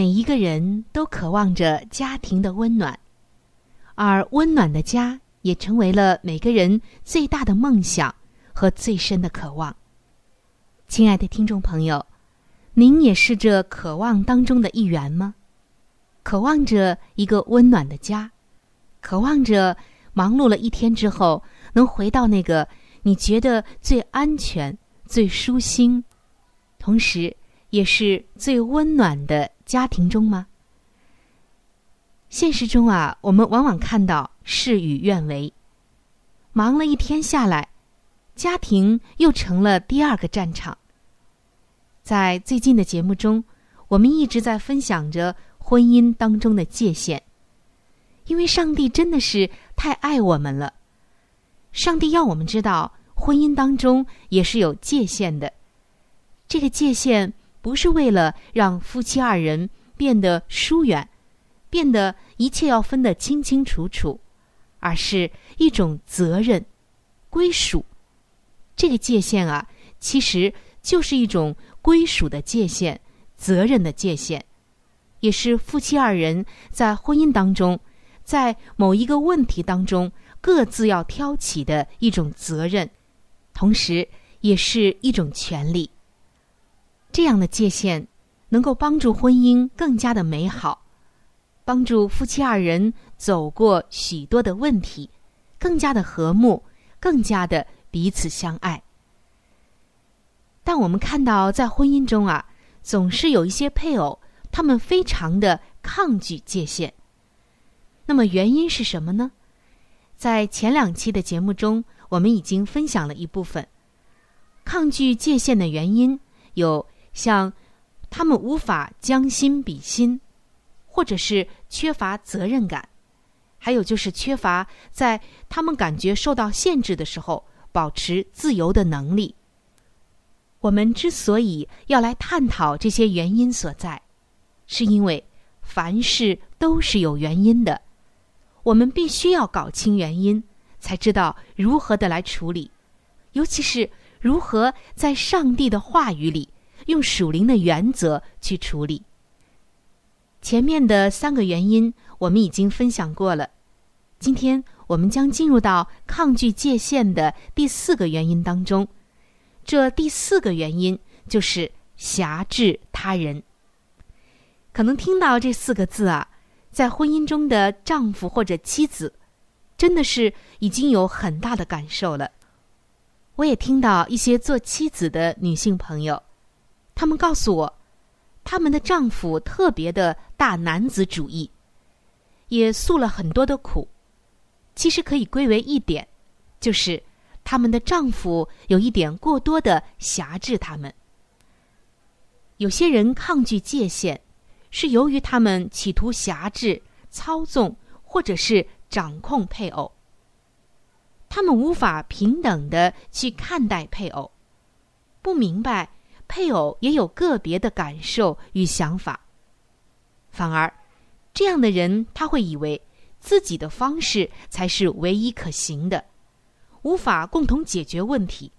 每一个人都渴望着家庭的温暖，而温暖的家也成为了每个人最大的梦想和最深的渴望。亲爱的听众朋友，您也是这渴望当中的一员吗？渴望着一个温暖的家，渴望着忙碌了一天之后能回到那个你觉得最安全、最舒心，同时也是最温暖的。家庭中吗？现实中啊，我们往往看到事与愿违。忙了一天下来，家庭又成了第二个战场。在最近的节目中，我们一直在分享着婚姻当中的界限，因为上帝真的是太爱我们了。上帝要我们知道，婚姻当中也是有界限的。这个界限。不是为了让夫妻二人变得疏远，变得一切要分得清清楚楚，而是一种责任、归属。这个界限啊，其实就是一种归属的界限、责任的界限，也是夫妻二人在婚姻当中，在某一个问题当中各自要挑起的一种责任，同时也是一种权利。这样的界限能够帮助婚姻更加的美好，帮助夫妻二人走过许多的问题，更加的和睦，更加的彼此相爱。但我们看到，在婚姻中啊，总是有一些配偶，他们非常的抗拒界限。那么原因是什么呢？在前两期的节目中，我们已经分享了一部分抗拒界限的原因有。像他们无法将心比心，或者是缺乏责任感，还有就是缺乏在他们感觉受到限制的时候保持自由的能力。我们之所以要来探讨这些原因所在，是因为凡事都是有原因的，我们必须要搞清原因，才知道如何的来处理，尤其是如何在上帝的话语里。用属灵的原则去处理。前面的三个原因我们已经分享过了，今天我们将进入到抗拒界限的第四个原因当中。这第四个原因就是辖制他人。可能听到这四个字啊，在婚姻中的丈夫或者妻子，真的是已经有很大的感受了。我也听到一些做妻子的女性朋友。他们告诉我，他们的丈夫特别的大男子主义，也诉了很多的苦。其实可以归为一点，就是他们的丈夫有一点过多的辖制他们。有些人抗拒界限，是由于他们企图辖制、操纵或者是掌控配偶。他们无法平等的去看待配偶，不明白。配偶也有个别的感受与想法。反而，这样的人他会以为自己的方式才是唯一可行的，无法共同解决问题，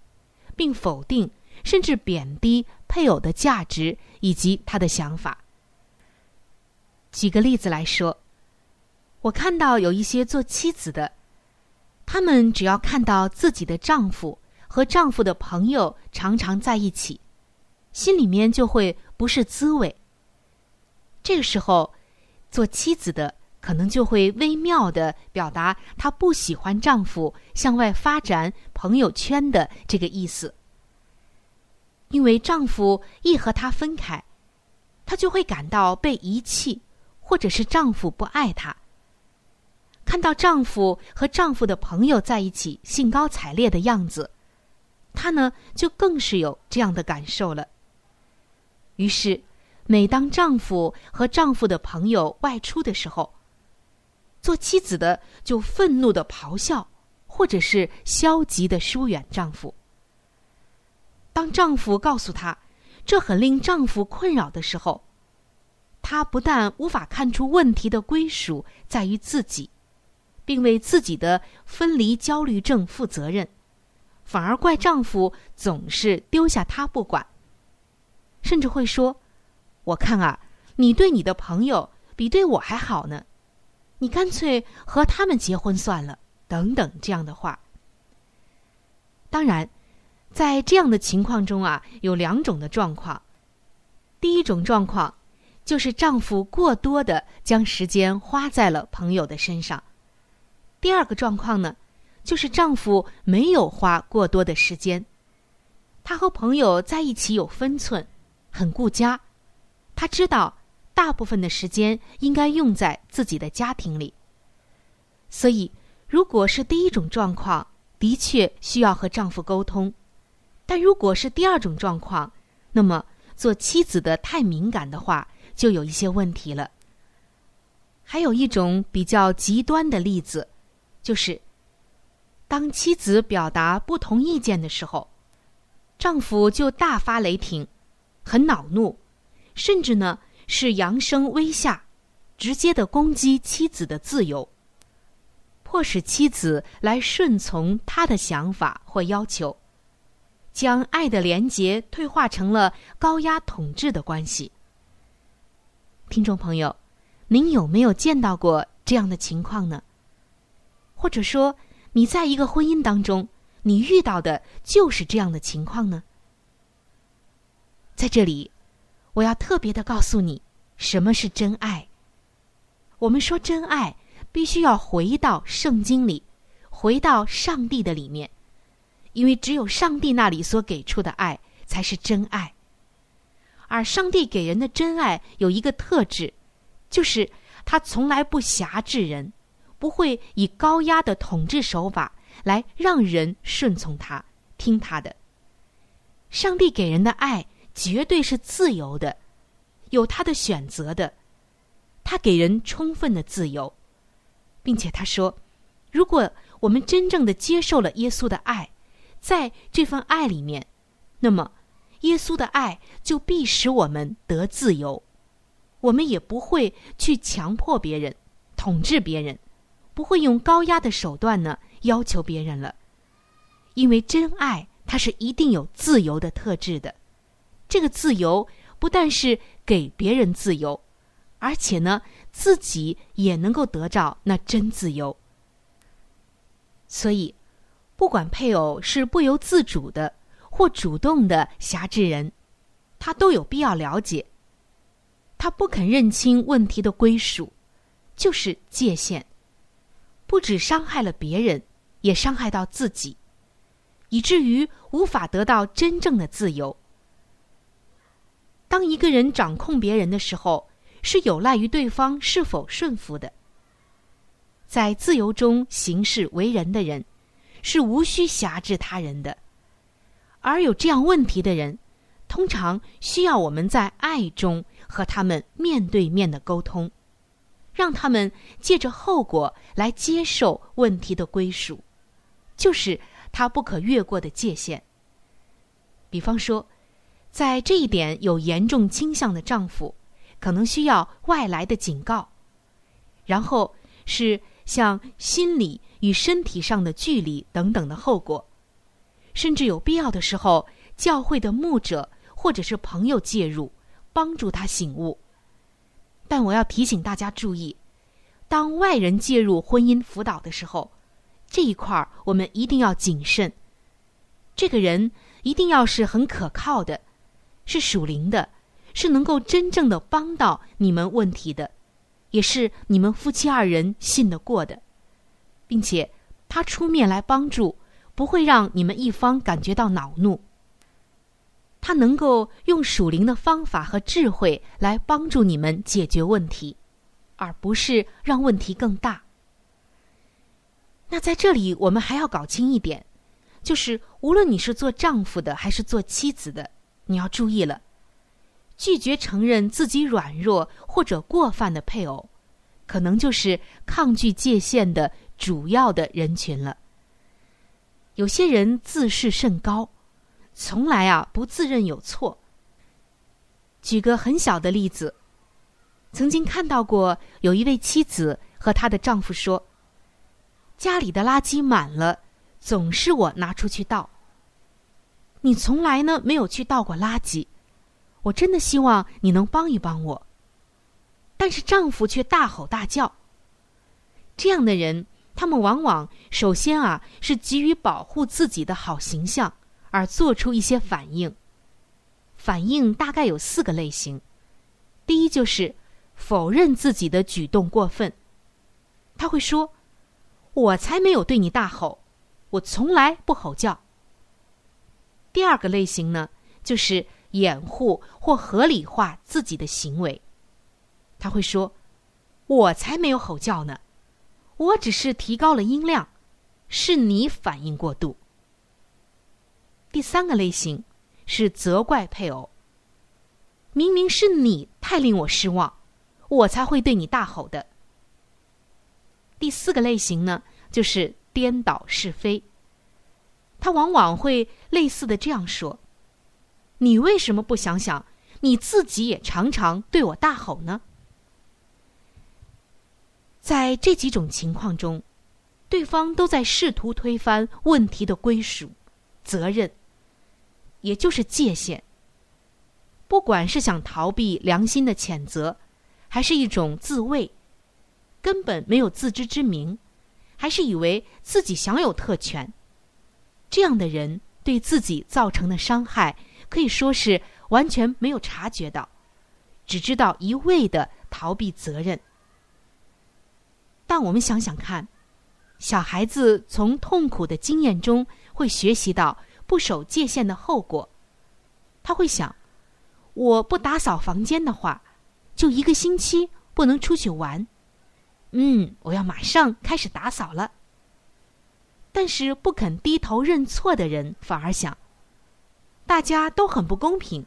并否定甚至贬低配偶的价值以及他的想法。举个例子来说，我看到有一些做妻子的，他们只要看到自己的丈夫和丈夫的朋友常常在一起，心里面就会不是滋味。这个时候，做妻子的可能就会微妙的表达她不喜欢丈夫向外发展朋友圈的这个意思，因为丈夫一和她分开，她就会感到被遗弃。或者是丈夫不爱她，看到丈夫和丈夫的朋友在一起兴高采烈的样子，她呢就更是有这样的感受了。于是，每当丈夫和丈夫的朋友外出的时候，做妻子的就愤怒的咆哮，或者是消极的疏远丈夫。当丈夫告诉她，这很令丈夫困扰的时候。她不但无法看出问题的归属在于自己，并为自己的分离焦虑症负责任，反而怪丈夫总是丢下她不管，甚至会说：“我看啊，你对你的朋友比对我还好呢，你干脆和他们结婚算了。”等等这样的话。当然，在这样的情况中啊，有两种的状况，第一种状况。就是丈夫过多的将时间花在了朋友的身上。第二个状况呢，就是丈夫没有花过多的时间，他和朋友在一起有分寸，很顾家。他知道大部分的时间应该用在自己的家庭里。所以，如果是第一种状况，的确需要和丈夫沟通；但如果是第二种状况，那么做妻子的太敏感的话。就有一些问题了。还有一种比较极端的例子，就是当妻子表达不同意见的时候，丈夫就大发雷霆，很恼怒，甚至呢是扬声威吓，直接的攻击妻子的自由，迫使妻子来顺从他的想法或要求，将爱的连结退化成了高压统治的关系。听众朋友，您有没有见到过这样的情况呢？或者说，你在一个婚姻当中，你遇到的就是这样的情况呢？在这里，我要特别的告诉你，什么是真爱。我们说真爱，必须要回到圣经里，回到上帝的里面，因为只有上帝那里所给出的爱，才是真爱。而上帝给人的真爱有一个特质，就是他从来不辖制人，不会以高压的统治手法来让人顺从他、听他的。上帝给人的爱绝对是自由的，有他的选择的，他给人充分的自由，并且他说，如果我们真正的接受了耶稣的爱，在这份爱里面，那么。耶稣的爱就必使我们得自由，我们也不会去强迫别人、统治别人，不会用高压的手段呢要求别人了。因为真爱它是一定有自由的特质的，这个自由不但是给别人自由，而且呢自己也能够得到那真自由。所以，不管配偶是不由自主的。或主动的辖制人，他都有必要了解。他不肯认清问题的归属，就是界限，不止伤害了别人，也伤害到自己，以至于无法得到真正的自由。当一个人掌控别人的时候，是有赖于对方是否顺服的。在自由中行事为人的人，是无需辖制他人的。而有这样问题的人，通常需要我们在爱中和他们面对面的沟通，让他们借着后果来接受问题的归属，就是他不可越过的界限。比方说，在这一点有严重倾向的丈夫，可能需要外来的警告。然后是像心理与身体上的距离等等的后果，甚至有必要的时候，教会的牧者或者是朋友介入，帮助他醒悟。但我要提醒大家注意，当外人介入婚姻辅导的时候，这一块儿我们一定要谨慎。这个人一定要是很可靠的。是属灵的，是能够真正的帮到你们问题的，也是你们夫妻二人信得过的，并且他出面来帮助，不会让你们一方感觉到恼怒。他能够用属灵的方法和智慧来帮助你们解决问题，而不是让问题更大。那在这里，我们还要搞清一点，就是无论你是做丈夫的还是做妻子的。你要注意了，拒绝承认自己软弱或者过犯的配偶，可能就是抗拒界限的主要的人群了。有些人自视甚高，从来啊不自认有错。举个很小的例子，曾经看到过有一位妻子和她的丈夫说：“家里的垃圾满了，总是我拿出去倒。”你从来呢没有去倒过垃圾，我真的希望你能帮一帮我。但是丈夫却大吼大叫。这样的人，他们往往首先啊是急于保护自己的好形象，而做出一些反应。反应大概有四个类型。第一就是否认自己的举动过分，他会说：“我才没有对你大吼，我从来不吼叫。”第二个类型呢，就是掩护或合理化自己的行为。他会说：“我才没有吼叫呢，我只是提高了音量，是你反应过度。”第三个类型是责怪配偶。明明是你太令我失望，我才会对你大吼的。第四个类型呢，就是颠倒是非。他往往会类似的这样说：“你为什么不想想，你自己也常常对我大吼呢？”在这几种情况中，对方都在试图推翻问题的归属、责任，也就是界限。不管是想逃避良心的谴责，还是一种自卫，根本没有自知之明，还是以为自己享有特权。这样的人对自己造成的伤害，可以说是完全没有察觉到，只知道一味的逃避责任。但我们想想看，小孩子从痛苦的经验中会学习到不守界限的后果。他会想：我不打扫房间的话，就一个星期不能出去玩。嗯，我要马上开始打扫了。但是不肯低头认错的人，反而想：大家都很不公平，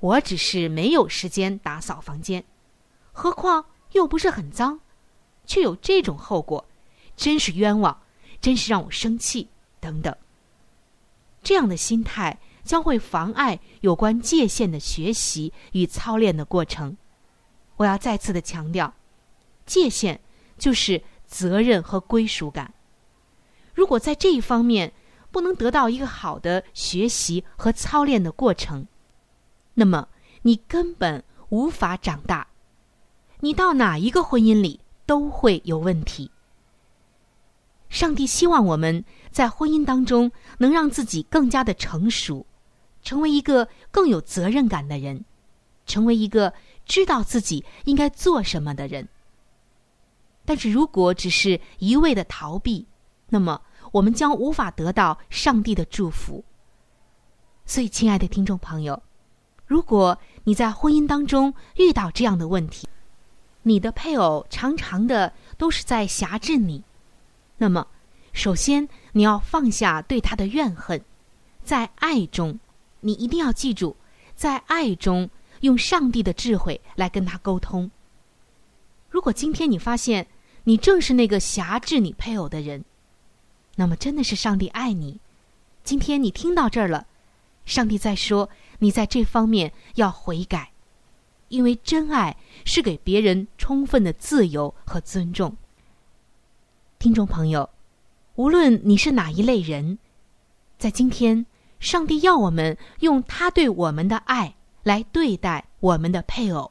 我只是没有时间打扫房间，何况又不是很脏，却有这种后果，真是冤枉，真是让我生气等等。这样的心态将会妨碍有关界限的学习与操练的过程。我要再次的强调，界限就是责任和归属感。如果在这一方面不能得到一个好的学习和操练的过程，那么你根本无法长大。你到哪一个婚姻里都会有问题。上帝希望我们在婚姻当中能让自己更加的成熟，成为一个更有责任感的人，成为一个知道自己应该做什么的人。但是如果只是一味的逃避，那么，我们将无法得到上帝的祝福。所以，亲爱的听众朋友，如果你在婚姻当中遇到这样的问题，你的配偶常常的都是在辖制你，那么，首先你要放下对他的怨恨，在爱中，你一定要记住，在爱中用上帝的智慧来跟他沟通。如果今天你发现你正是那个辖制你配偶的人，那么，真的是上帝爱你。今天你听到这儿了，上帝在说：“你在这方面要悔改，因为真爱是给别人充分的自由和尊重。听众朋友，无论你是哪一类人，在今天，上帝要我们用他对我们的爱来对待我们的配偶。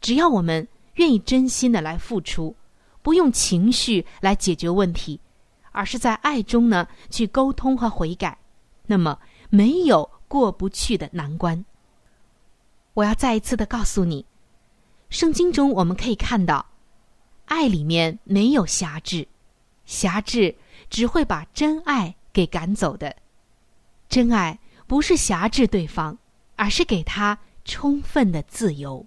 只要我们愿意真心的来付出，不用情绪来解决问题，而是在爱中呢去沟通和悔改，那么没有过不去的难关。我要再一次的告诉你，圣经中我们可以看到，爱里面没有辖制，辖制只会把真爱给赶走的。真爱不是辖制对方，而是给他充分的自由。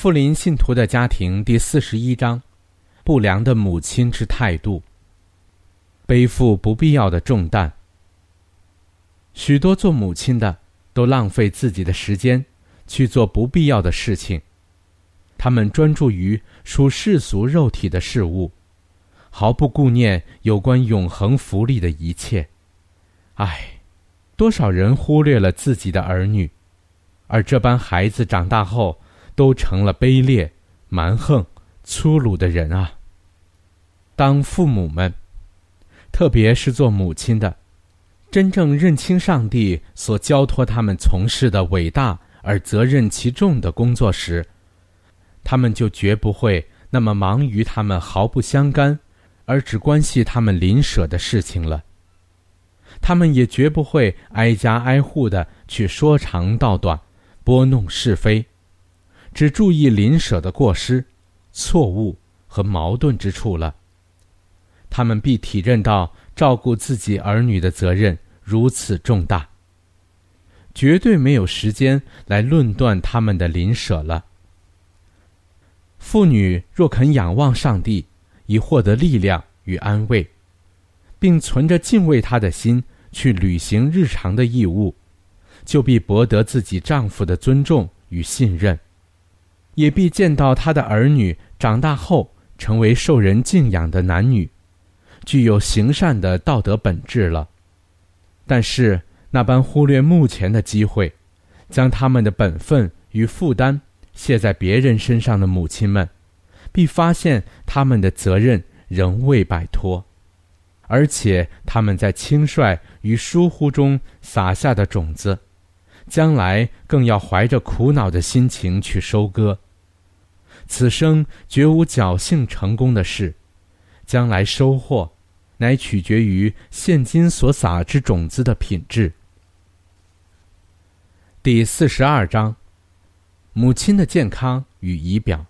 富林信徒的家庭第四十一章：不良的母亲之态度。背负不必要的重担。许多做母亲的都浪费自己的时间去做不必要的事情，他们专注于属世俗肉体的事物，毫不顾念有关永恒福利的一切。唉，多少人忽略了自己的儿女，而这般孩子长大后。都成了卑劣、蛮横、粗鲁的人啊！当父母们，特别是做母亲的，真正认清上帝所交托他们从事的伟大而责任其重的工作时，他们就绝不会那么忙于他们毫不相干而只关系他们邻舍的事情了。他们也绝不会挨家挨户的去说长道短、拨弄是非。只注意邻舍的过失、错误和矛盾之处了。他们必体认到照顾自己儿女的责任如此重大，绝对没有时间来论断他们的邻舍了。妇女若肯仰望上帝，以获得力量与安慰，并存着敬畏他的心去履行日常的义务，就必博得自己丈夫的尊重与信任。也必见到他的儿女长大后成为受人敬仰的男女，具有行善的道德本质了。但是那般忽略目前的机会，将他们的本分与负担卸在别人身上的母亲们，必发现他们的责任仍未摆脱，而且他们在轻率与疏忽中撒下的种子。将来更要怀着苦恼的心情去收割。此生绝无侥幸成功的事，将来收获，乃取决于现今所撒之种子的品质。第四十二章：母亲的健康与仪表。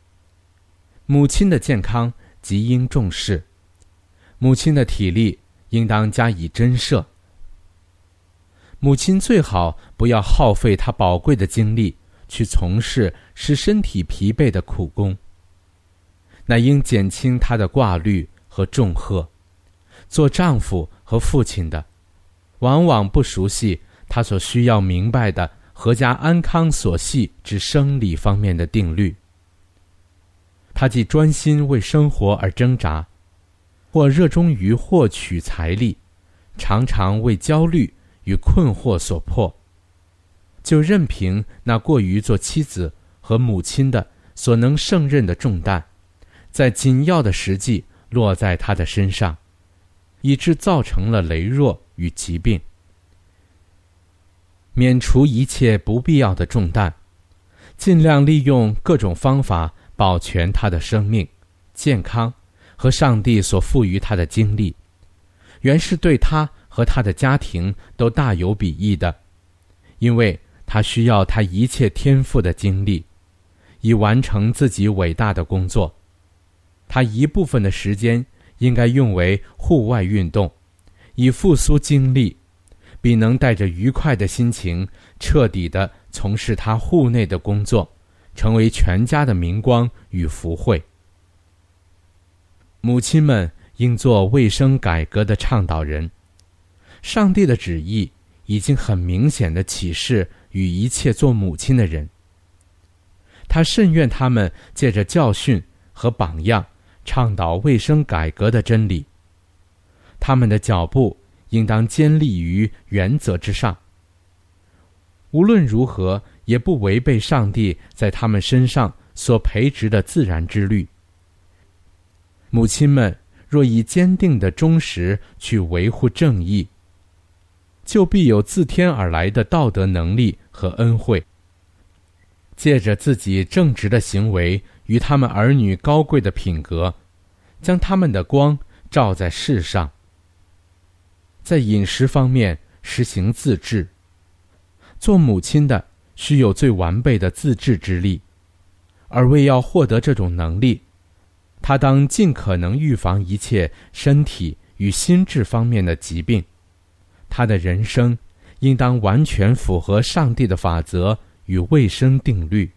母亲的健康极应重视，母亲的体力应当加以珍摄。母亲最好不要耗费她宝贵的精力去从事使身体疲惫的苦工。那应减轻她的挂虑和重荷。做丈夫和父亲的，往往不熟悉他所需要明白的。阖家安康所系之生理方面的定律。他既专心为生活而挣扎，或热衷于获取财力，常常为焦虑与困惑所迫，就任凭那过于做妻子和母亲的所能胜任的重担，在紧要的时际落在他的身上，以致造成了羸弱与疾病。免除一切不必要的重担，尽量利用各种方法保全他的生命、健康和上帝所赋予他的精力，原是对他和他的家庭都大有裨益的，因为他需要他一切天赋的精力，以完成自己伟大的工作。他一部分的时间应该用为户外运动，以复苏精力。必能带着愉快的心情，彻底的从事他户内的工作，成为全家的明光与福慧。母亲们应做卫生改革的倡导人。上帝的旨意已经很明显的启示与一切做母亲的人。他甚愿他们借着教训和榜样，倡导卫生改革的真理。他们的脚步。应当坚立于原则之上。无论如何，也不违背上帝在他们身上所培植的自然之律。母亲们若以坚定的忠实去维护正义，就必有自天而来的道德能力和恩惠，借着自己正直的行为与他们儿女高贵的品格，将他们的光照在世上。在饮食方面实行自制。做母亲的需有最完备的自制之力，而为要获得这种能力，他当尽可能预防一切身体与心智方面的疾病。他的人生应当完全符合上帝的法则与卫生定律。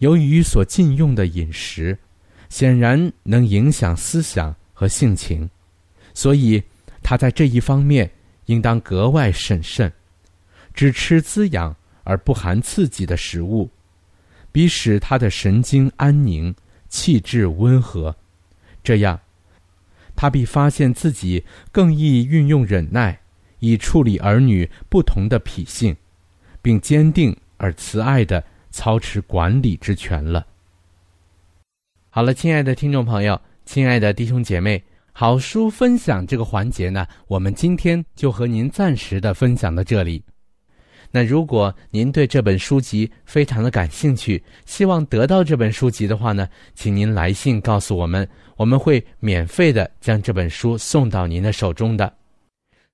由于所禁用的饮食，显然能影响思想和性情，所以。他在这一方面应当格外审慎，只吃滋养而不含刺激的食物，比使他的神经安宁、气质温和。这样，他必发现自己更易运用忍耐，以处理儿女不同的脾性，并坚定而慈爱地操持管理之权了。好了，亲爱的听众朋友，亲爱的弟兄姐妹。好书分享这个环节呢，我们今天就和您暂时的分享到这里。那如果您对这本书籍非常的感兴趣，希望得到这本书籍的话呢，请您来信告诉我们，我们会免费的将这本书送到您的手中的。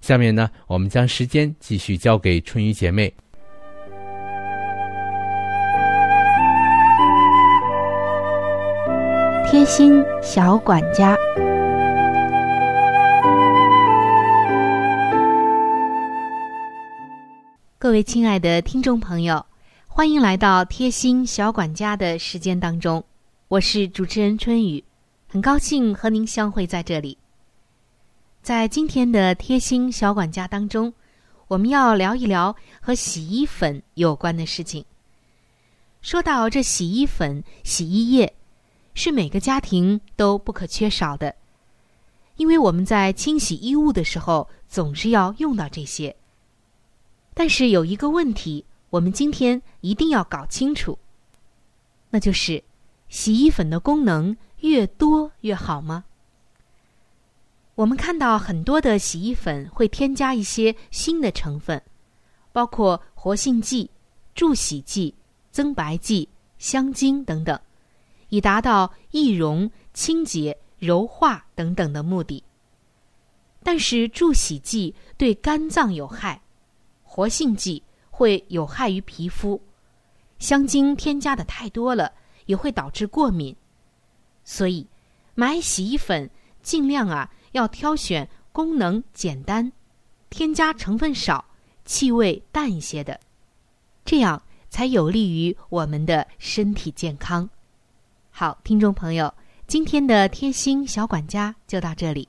下面呢，我们将时间继续交给春雨姐妹。贴心小管家，各位亲爱的听众朋友，欢迎来到贴心小管家的时间当中。我是主持人春雨，很高兴和您相会在这里。在今天的贴心小管家当中，我们要聊一聊和洗衣粉有关的事情。说到这洗衣粉、洗衣液。是每个家庭都不可缺少的，因为我们在清洗衣物的时候总是要用到这些。但是有一个问题，我们今天一定要搞清楚，那就是洗衣粉的功能越多越好吗？我们看到很多的洗衣粉会添加一些新的成分，包括活性剂、助洗剂、增白剂、香精等等，以达到易溶、清洁、柔化等等的目的。但是助洗剂对肝脏有害，活性剂会有害于皮肤，香精添加的太多了也会导致过敏。所以，买洗衣粉尽量啊要挑选功能简单、添加成分少、气味淡一些的，这样才有利于我们的身体健康。好，听众朋友，今天的贴心小管家就到这里。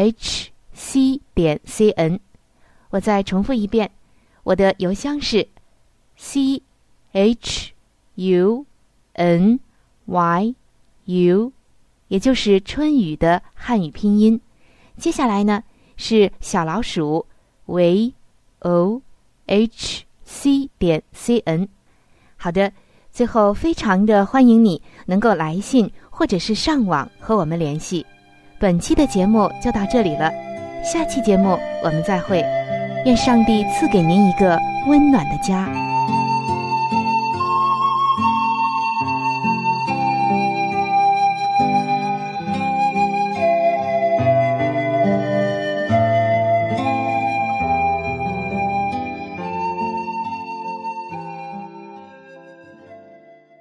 h c 点 c n，我再重复一遍，我的邮箱是 c h u n y u，也就是春雨的汉语拼音。接下来呢是小老鼠 v o h c 点 c n。好的，最后非常的欢迎你能够来信或者是上网和我们联系。本期的节目就到这里了，下期节目我们再会，愿上帝赐给您一个温暖的家。